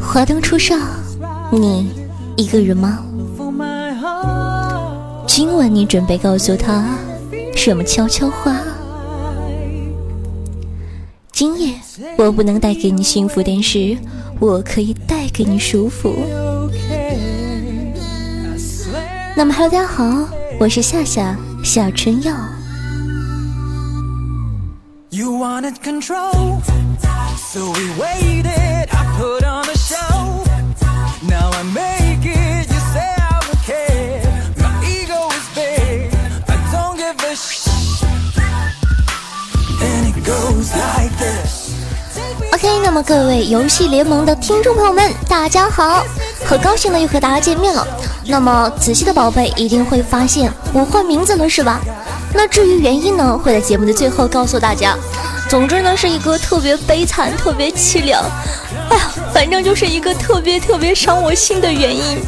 华灯初上，你一个人吗？今晚你准备告诉他什么悄悄话？今夜我不能带给你幸福，但是我可以带给你舒服。那么，Hello，大家好，我是夏夏夏春 You wanted control, so we waited. I put on a show. Now I make it. You say I would care. My ego is big. I don't give a shit. And it goes like this. OK，那么各位游戏联盟的听众朋友们，大家好，很高兴的又和大家见面了。那么仔细的宝贝一定会发现我换名字了，是吧？那至于原因呢，会在节目的最后告诉大家。总之呢，是一个特别悲惨、特别凄凉，哎呀，反正就是一个特别特别伤我心的原因。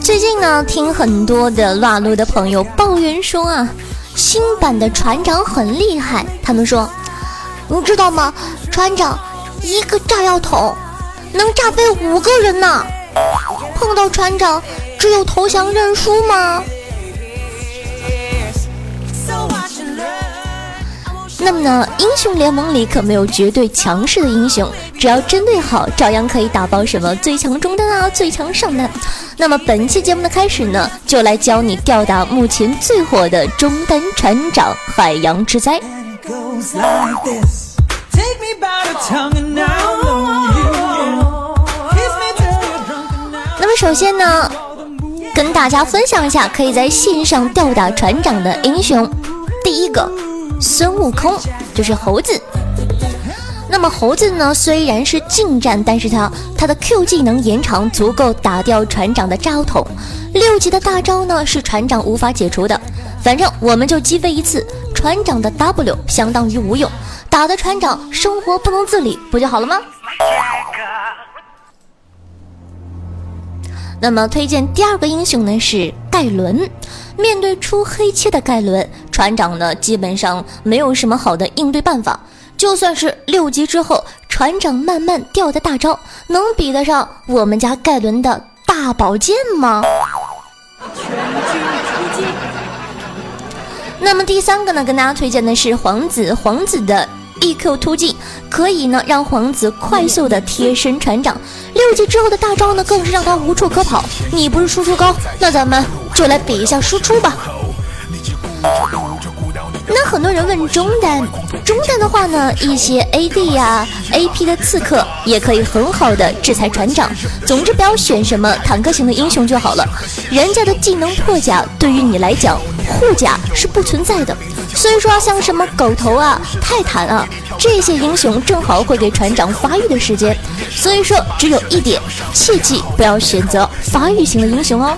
最近呢，听很多的乱路的朋友抱怨说啊，新版的船长很厉害。他们说，你知道吗？船长一个炸药桶能炸飞五个人呢。碰到船长，只有投降认输吗？那么呢，英雄联盟里可没有绝对强势的英雄，只要针对好，照样可以打爆什么最强中单啊，最强上单。那么本期节目的开始呢，就来教你吊打目前最火的中单船长海洋之灾。首先呢，跟大家分享一下可以在线上吊打船长的英雄，第一个。孙悟空就是猴子。那么猴子呢？虽然是近战，但是他他的 Q 技能延长足够打掉船长的炸药桶。六级的大招呢是船长无法解除的。反正我们就击飞一次，船长的 W 相当于无用，打的船长生活不能自理，不就好了吗？那么推荐第二个英雄呢是盖伦。面对出黑切的盖伦船长呢，基本上没有什么好的应对办法。就算是六级之后，船长慢慢掉的大招，能比得上我们家盖伦的大宝剑吗？全军出击。那么第三个呢，跟大家推荐的是皇子，皇子的 EQ 突进可以呢让皇子快速的贴身船长。六级之后的大招呢，更是让他无处可跑。你不是输出高，那咱们。就来比一下输出吧。那很多人问中单，中单的话呢，一些 AD 呀、AP 的刺客也可以很好的制裁船长。总之不要选什么坦克型的英雄就好了，人家的技能破甲对于你来讲护甲是不存在的。所以说像什么狗头啊、泰坦啊这些英雄，正好会给船长发育的时间。所以说只有一点，切记不要选择发育型的英雄哦。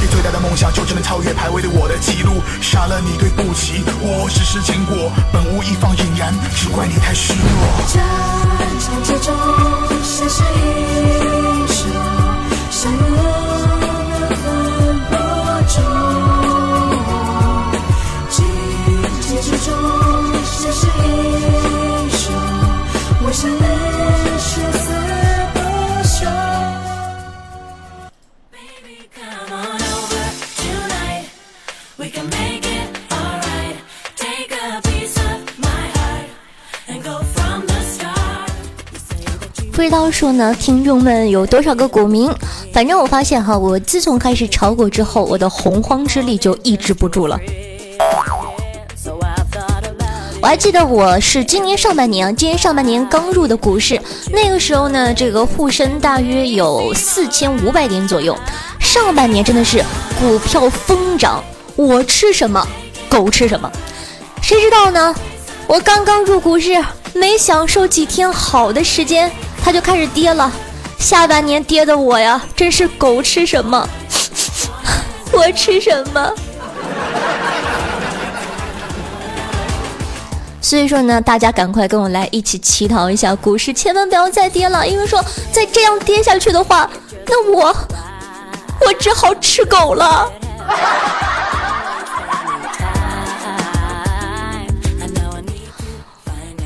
你最大的梦想就只能超越排位对我的记录，杀了你对不起，我只是经过，本无意放引燃，只怪你太失落。战场之中，谁是英不知道说呢，听众们有多少个股民？反正我发现哈，我自从开始炒股之后，我的洪荒之力就抑制不住了。我还记得我是今年上半年啊，今年上半年刚入的股市，那个时候呢，这个沪深大约有四千五百点左右。上半年真的是股票疯涨，我吃什么，狗吃什么。谁知道呢？我刚刚入股市，没享受几天好的时间。它就开始跌了。下半年跌的我呀，真是狗吃什么，我吃什么。所以说呢，大家赶快跟我来一起乞讨一下股市，千万不要再跌了，因为说再这样跌下去的话，那我我只好吃狗了。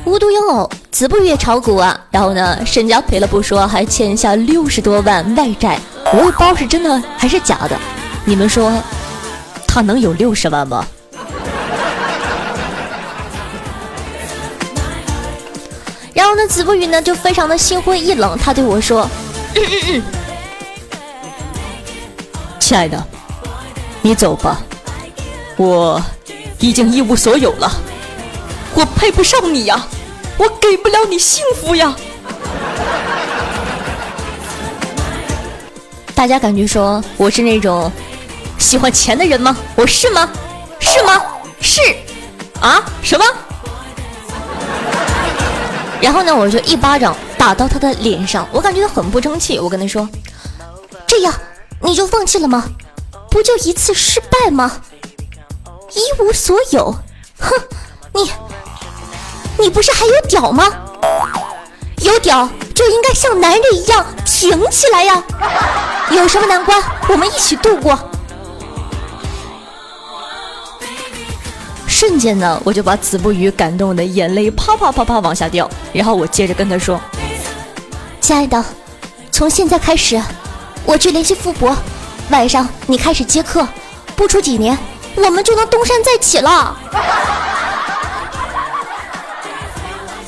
无独有偶，子不语也炒股啊，然后呢，身家赔了不说，还欠下六十多万外债，我也不知道是真的还是假的。你们说，他能有六十万吗？然后呢，子不语呢就非常的心灰意冷，他对我说：“亲爱的，你走吧，我已经一无所有了，我配不上你呀。”我给不了你幸福呀！大家感觉说我是那种喜欢钱的人吗？我是吗？是吗？是啊？什么？然后呢，我就一巴掌打到他的脸上，我感觉他很不争气。我跟他说：“这样你就放弃了吗？不就一次失败吗？一无所有，哼，你。”你不是还有屌吗？有屌就应该像男人一样挺起来呀！有什么难关，我们一起度过。瞬间呢，我就把子不语感动的眼泪啪啪啪啪往下掉。然后我接着跟他说：“亲爱的，从现在开始，我去联系傅博，晚上你开始接客，不出几年，我们就能东山再起了。”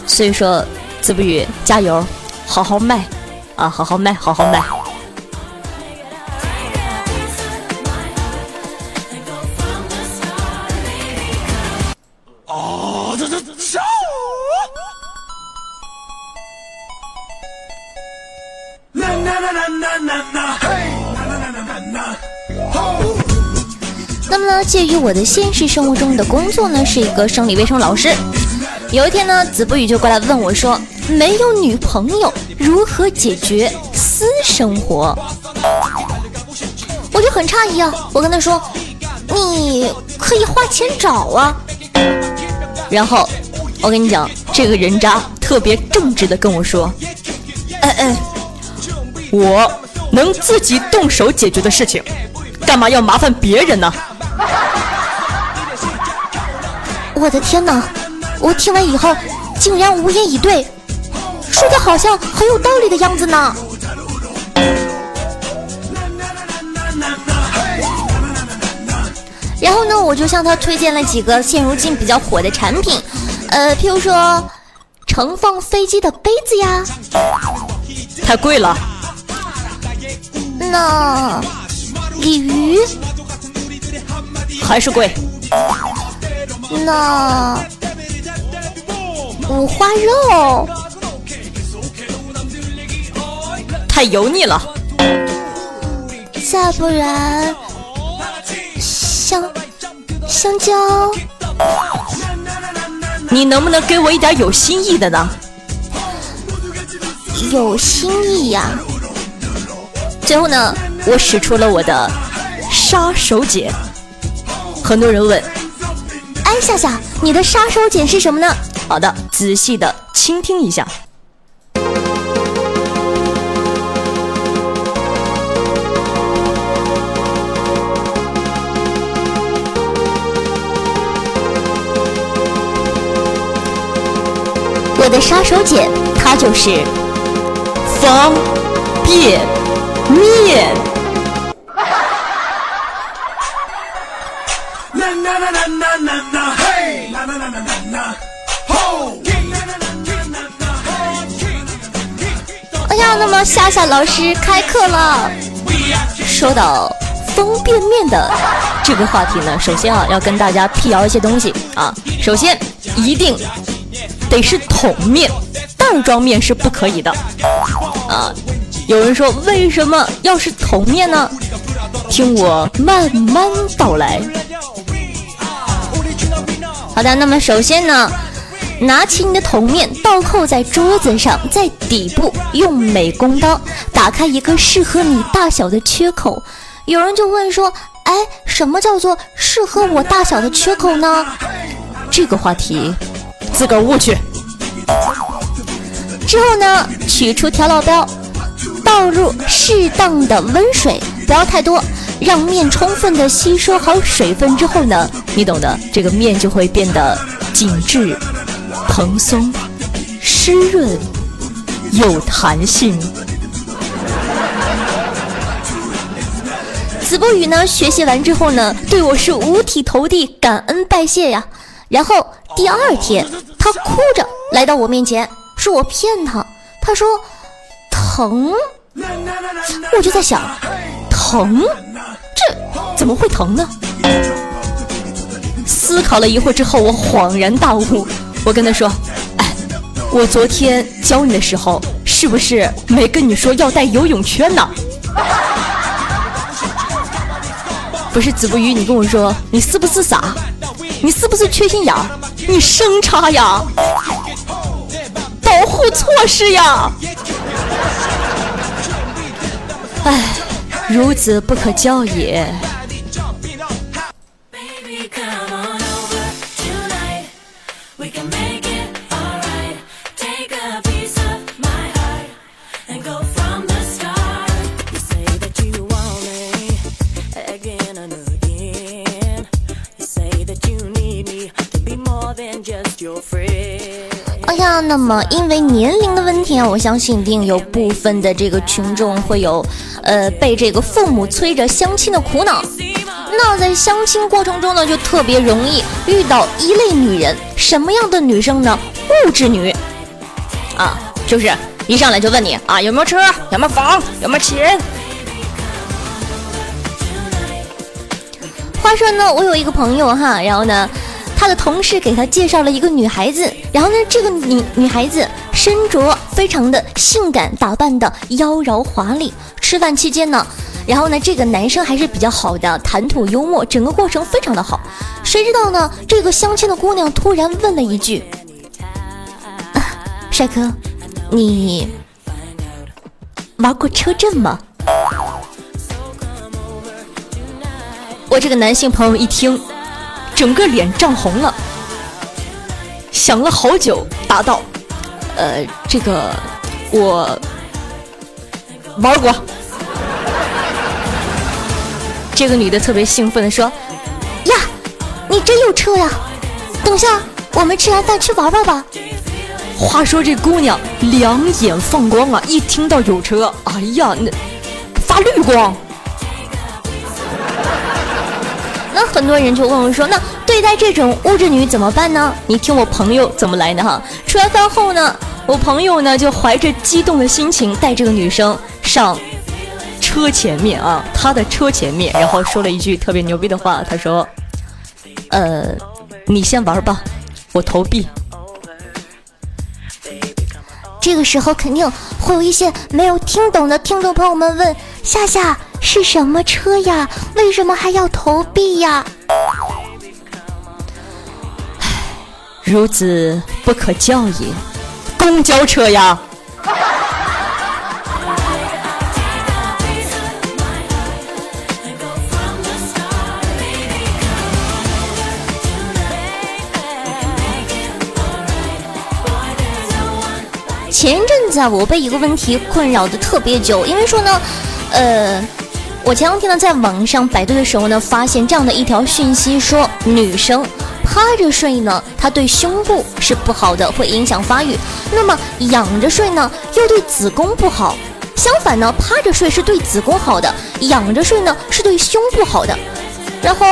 所以说，子不语加油，好好卖，啊，好好卖，好好卖。哦，这这笑。那么呢，介于我的现实生活中的工作呢，是一个生理卫生老师。有一天呢，子不语就过来问我说：“没有女朋友如何解决私生活？”我就很诧异啊，我跟他说：“你可以花钱找啊。”然后我跟你讲，这个人渣特别正直的跟我说：“嗯嗯，我能自己动手解决的事情，干嘛要麻烦别人呢？”我的天哪！我听完以后，竟然无言以对，说的好像很有道理的样子呢。然后呢，我就向他推荐了几个现如今比较火的产品，呃，譬如说盛放飞机的杯子呀，太贵了。那鲤鱼还是贵。那。五花肉太油腻了，再不然香香蕉，你能不能给我一点有新意的呢？有新意呀！最后呢，我使出了我的杀手锏。很多人问，哎，夏夏，你的杀手锏是什么呢？好的，仔细的倾听一下。我的杀手锏，它就是方便面。那么夏夏老师开课了。说到方便面的这个话题呢，首先啊要跟大家辟谣一些东西啊。首先一定得是桶面，袋装面是不可以的啊。有人说为什么要是桶面呢？听我慢慢道来。好的，那么首先呢。拿起你的桶面，倒扣在桌子上，在底部用美工刀打开一个适合你大小的缺口。有人就问说：“哎，什么叫做适合我大小的缺口呢？”这个话题自个儿悟去。之后呢，取出调料包，倒入适当的温水，不要太多，让面充分的吸收好水分之后呢，你懂的，这个面就会变得紧致。蓬松湿润有弹性。子不语呢，学习完之后呢，对我是五体投地，感恩拜谢呀。然后第二天，他哭着来到我面前，说我骗他。他说疼，我就在想，疼，这怎么会疼呢？思考了一会儿之后，我恍然大悟，我跟他说，哎，我昨天教你的时候，是不是没跟你说要带游泳圈呢？不是子不语，你跟我说，你是不是傻？你是不是缺心眼儿？你生差呀？保护措施呀？哎，孺子不可教也。那么，因为年龄的问题啊，我相信一定有部分的这个群众会有，呃，被这个父母催着相亲的苦恼。那在相亲过程中呢，就特别容易遇到一类女人，什么样的女生呢？物质女啊，就是一上来就问你啊，有没有车，有没有房，有没有钱。话说呢，我有一个朋友哈，然后呢。他的同事给他介绍了一个女孩子，然后呢，这个女女孩子身着非常的性感，打扮的妖娆华丽。吃饭期间呢，然后呢，这个男生还是比较好的，谈吐幽默，整个过程非常的好。谁知道呢，这个相亲的姑娘突然问了一句：“帅哥，你玩过车震吗？”我这个男性朋友一听。整个脸涨红了，想了好久，答道：“呃，这个我玩过。”这个女的特别兴奋的说：“呀，你真有车呀！等下我们吃完饭去玩玩吧。”话说这姑娘两眼放光啊，一听到有车，哎呀，那发绿光。那很多人就问我说：“那对待这种物质女怎么办呢？”你听我朋友怎么来的哈。吃完饭后呢，我朋友呢就怀着激动的心情带这个女生上车前面啊，她的车前面，然后说了一句特别牛逼的话，他说：“呃，你先玩吧，我投币。”这个时候肯定会有一些没有听懂的听众朋友们问：“夏夏。”是什么车呀？为什么还要投币呀？唉，孺子不可教也。公交车呀！前一阵子啊，我被一个问题困扰的特别久，因为说呢，呃。我前两天呢，在网上百度的时候呢，发现这样的一条讯息，说女生趴着睡呢，它对胸部是不好的，会影响发育；那么仰着睡呢，又对子宫不好。相反呢，趴着睡是对子宫好的，仰着睡呢是对胸部好的。然后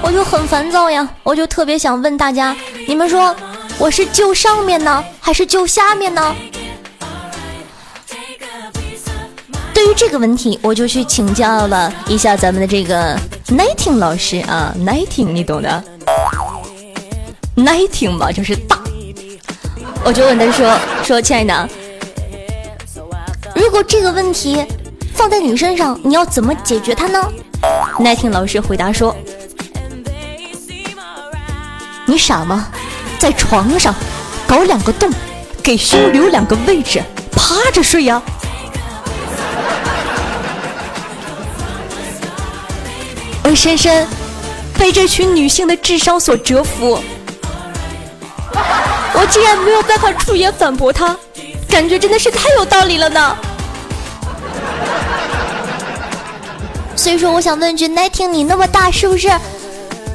我就很烦躁呀，我就特别想问大家，你们说我是救上面呢，还是救下面呢？对于这个问题，我就去请教了一下咱们的这个 Nighting 老师啊，Nighting 你懂的，Nighting 嘛就是大，我就问他说说亲爱的，如果这个问题放在你身上，你要怎么解决它呢？Nighting 老师回答说，你傻吗？在床上搞两个洞，给胸留两个位置，趴着睡呀。深深被这群女性的智商所折服，我竟然没有办法出言反驳她，感觉真的是太有道理了呢。所以说，我想问句，，Nighting，你那么大，是不是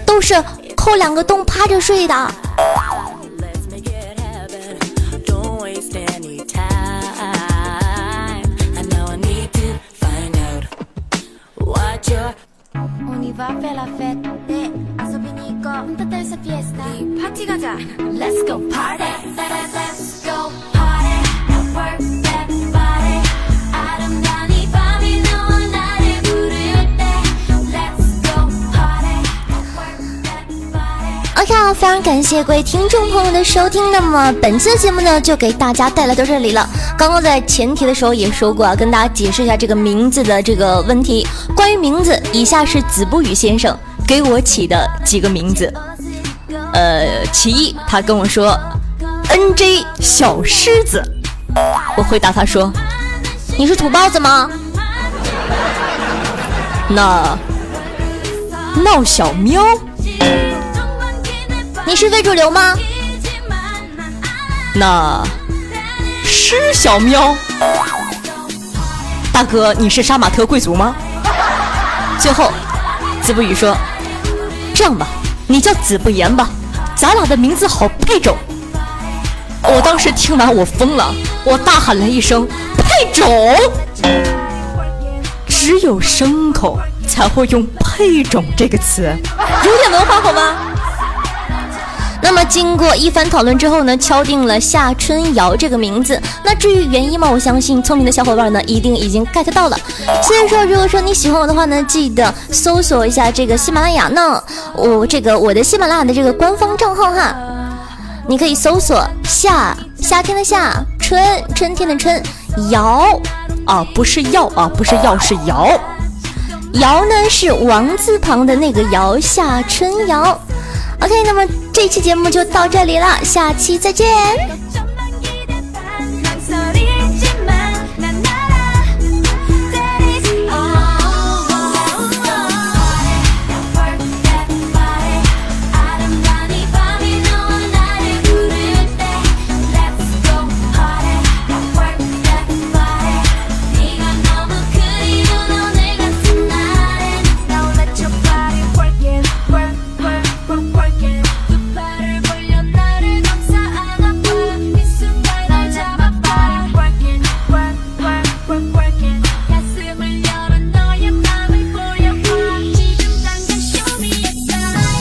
都是抠两个洞趴着睡的？va la fête. 네, 아소비니꺼 혼자 떨서 피에스타. 네, 파티 가자. Let's go party. Let's go party. OK，非常感谢各位听众朋友的收听。那么本期的节目呢，就给大家带来到这里了。刚刚在前提的时候也说过啊，跟大家解释一下这个名字的这个问题。关于名字，以下是子不语先生给我起的几个名字。呃，其一，他跟我说 “NJ 小狮子”，我回答他说：“你是土包子吗？”那闹小喵。你是非主流吗？那是小喵。大哥，你是杀马特贵族吗？最后，子不语说：“这样吧，你叫子不言吧，咱俩的名字好配种。”我当时听完我疯了，我大喊了一声：“配种！”只有牲口才会用“配种”这个词，有点文化好吗？那么经过一番讨论之后呢，敲定了夏春瑶这个名字。那至于原因嘛，我相信聪明的小伙伴呢一定已经 get 到了。所以说，如果说你喜欢我的话呢，记得搜索一下这个喜马拉雅呢，我这个我的喜马拉雅的这个官方账号哈，你可以搜索夏夏天的夏春春天的春瑶啊，不是药啊，不是药是瑶，瑶呢是王字旁的那个瑶，夏春瑶。OK，那么这期节目就到这里了，下期再见。